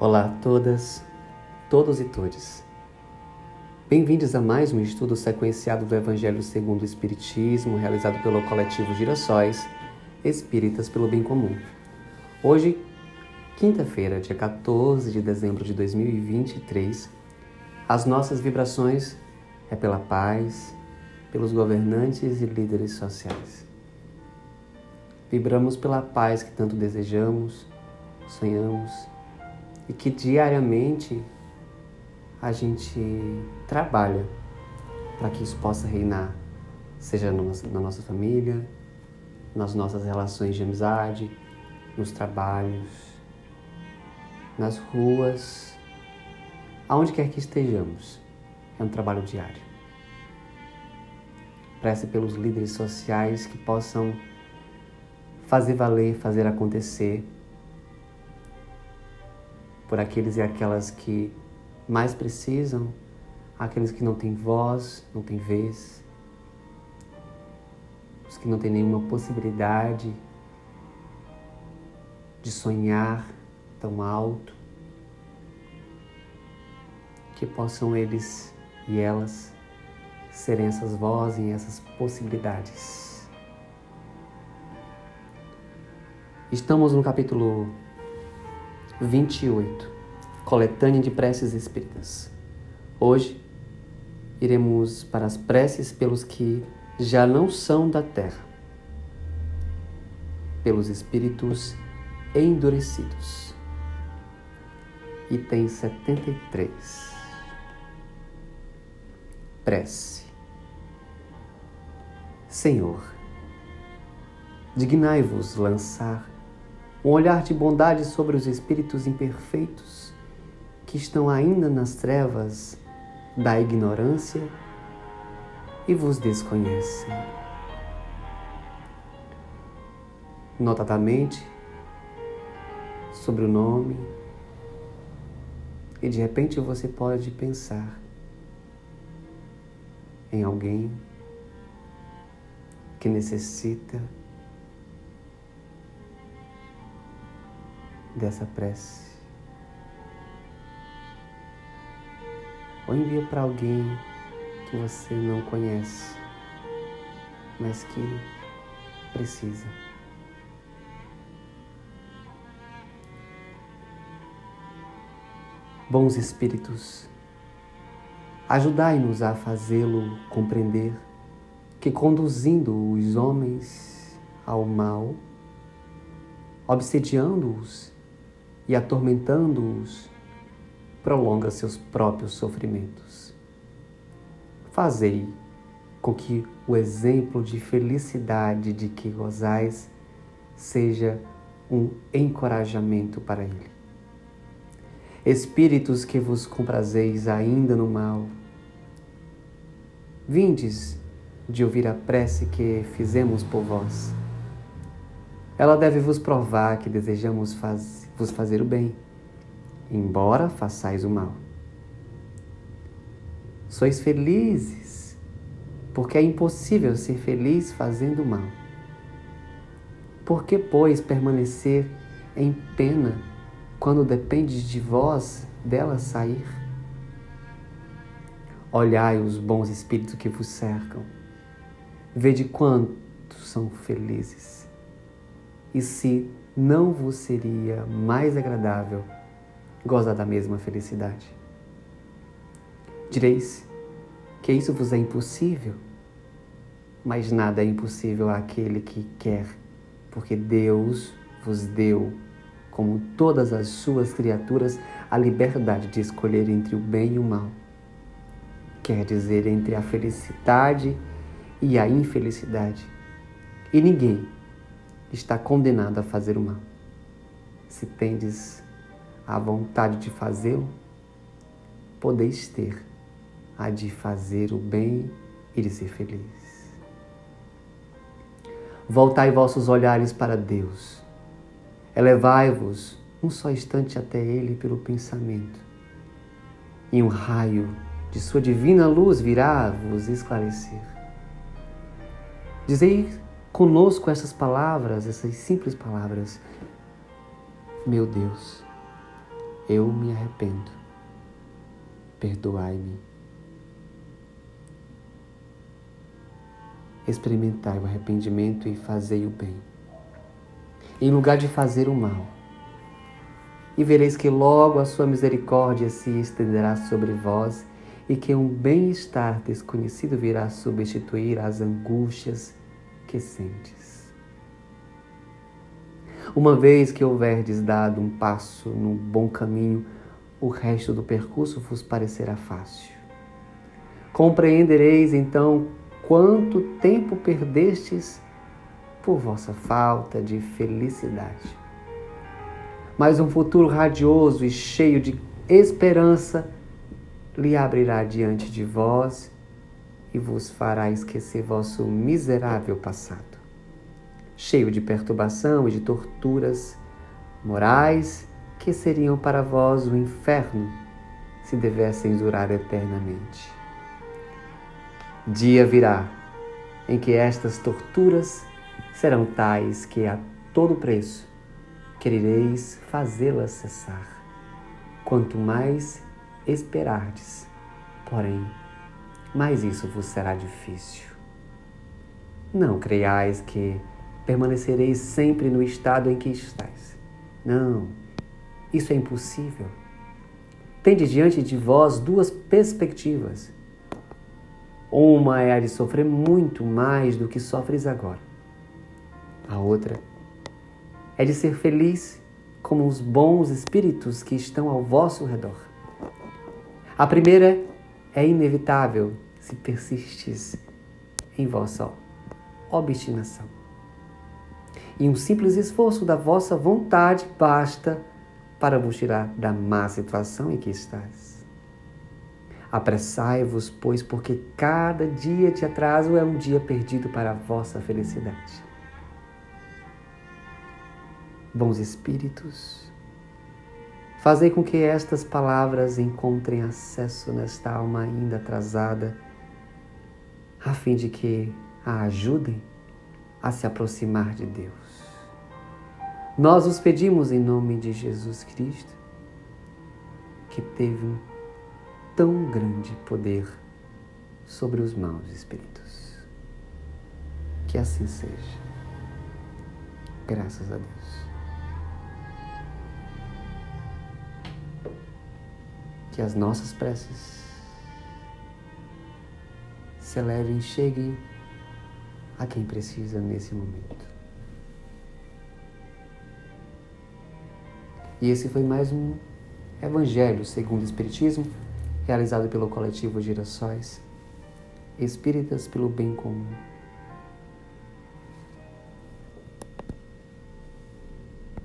Olá a todas, todos e todes. Bem-vindos a mais um estudo sequenciado do Evangelho segundo o Espiritismo, realizado pelo coletivo Girassóis Espíritas pelo Bem Comum. Hoje, quinta-feira, dia 14 de dezembro de 2023, as nossas vibrações é pela paz, pelos governantes e líderes sociais. Vibramos pela paz que tanto desejamos, sonhamos e que diariamente a gente trabalha para que isso possa reinar, seja na nossa família, nas nossas relações de amizade, nos trabalhos, nas ruas, aonde quer que estejamos. É um trabalho diário. Prece pelos líderes sociais que possam fazer valer, fazer acontecer por aqueles e aquelas que mais precisam, aqueles que não têm voz, não têm vez, os que não têm nenhuma possibilidade de sonhar tão alto, que possam eles e elas serem essas vozes e essas possibilidades. Estamos no capítulo 28, Coletânea de Preces Espíritas. Hoje iremos para as preces pelos que já não são da terra, pelos espíritos endurecidos. Item 73. Prece. Senhor, dignai-vos lançar um olhar de bondade sobre os espíritos imperfeitos que estão ainda nas trevas da ignorância e vos desconhecem. Notadamente, sobre o nome, e de repente você pode pensar em alguém que necessita dessa prece. Ou envia para alguém que você não conhece, mas que precisa. Bons Espíritos, ajudai-nos a fazê-lo compreender que conduzindo os homens ao mal, obsediando-os e atormentando-os, prolonga seus próprios sofrimentos. Fazei com que o exemplo de felicidade de que gozais seja um encorajamento para ele. Espíritos que vos comprazeis ainda no mal, vindes de ouvir a prece que fizemos por vós. Ela deve vos provar que desejamos faz vos fazer o bem, embora façais o mal. Sois felizes, porque é impossível ser feliz fazendo o mal. Por que, pois, permanecer em pena quando depende de vós dela sair? Olhai os bons espíritos que vos cercam, vede quantos são felizes. E se não vos seria mais agradável gozar da mesma felicidade? Direis que isso vos é impossível, mas nada é impossível àquele que quer, porque Deus vos deu, como todas as suas criaturas, a liberdade de escolher entre o bem e o mal. Quer dizer, entre a felicidade e a infelicidade. E ninguém está condenado a fazer o mal. Se tendes a vontade de fazê-lo, podeis ter a de fazer o bem e de ser feliz. Voltai vossos olhares para Deus. Elevai-vos um só instante até Ele pelo pensamento. E um raio de Sua divina luz virá vos esclarecer. Dizei conosco essas palavras, essas simples palavras. Meu Deus, Eu me arrependo. Perdoai-me. Experimentai o arrependimento e fazei o bem, em lugar de fazer o mal. E vereis que logo a sua misericórdia se estenderá sobre vós e que um bem-estar desconhecido virá substituir as angústias que sentes. Uma vez que houverdes dado um passo no bom caminho, o resto do percurso vos parecerá fácil. Compreendereis então quanto tempo perdestes por vossa falta de felicidade. Mas um futuro radioso e cheio de esperança lhe abrirá diante de vós e vos fará esquecer vosso miserável passado, cheio de perturbação e de torturas morais que seriam para vós o inferno se devessem durar eternamente. Dia virá em que estas torturas serão tais que a todo preço querereis fazê-las cessar. Quanto mais esperardes. Porém, mais isso vos será difícil. Não creiais que permanecereis sempre no estado em que estáis. Não, isso é impossível. Tende diante de vós duas perspectivas. Uma é a de sofrer muito mais do que sofres agora. A outra é de ser feliz como os bons espíritos que estão ao vosso redor. A primeira é inevitável se persistes em vossa obstinação. E um simples esforço da vossa vontade basta para vos tirar da má situação em que estás. Apressai-vos, pois, porque cada dia de atraso é um dia perdido para a vossa felicidade. Bons espíritos, Fazei com que estas palavras encontrem acesso nesta alma ainda atrasada, a fim de que a ajudem a se aproximar de Deus. Nós os pedimos em nome de Jesus Cristo, que teve um tão grande poder sobre os maus espíritos. Que assim seja. Graças a Deus. Que as nossas preces se elevem, cheguem a quem precisa nesse momento. E esse foi mais um Evangelho segundo o Espiritismo, realizado pelo coletivo Girassóis, Espíritas pelo Bem Comum.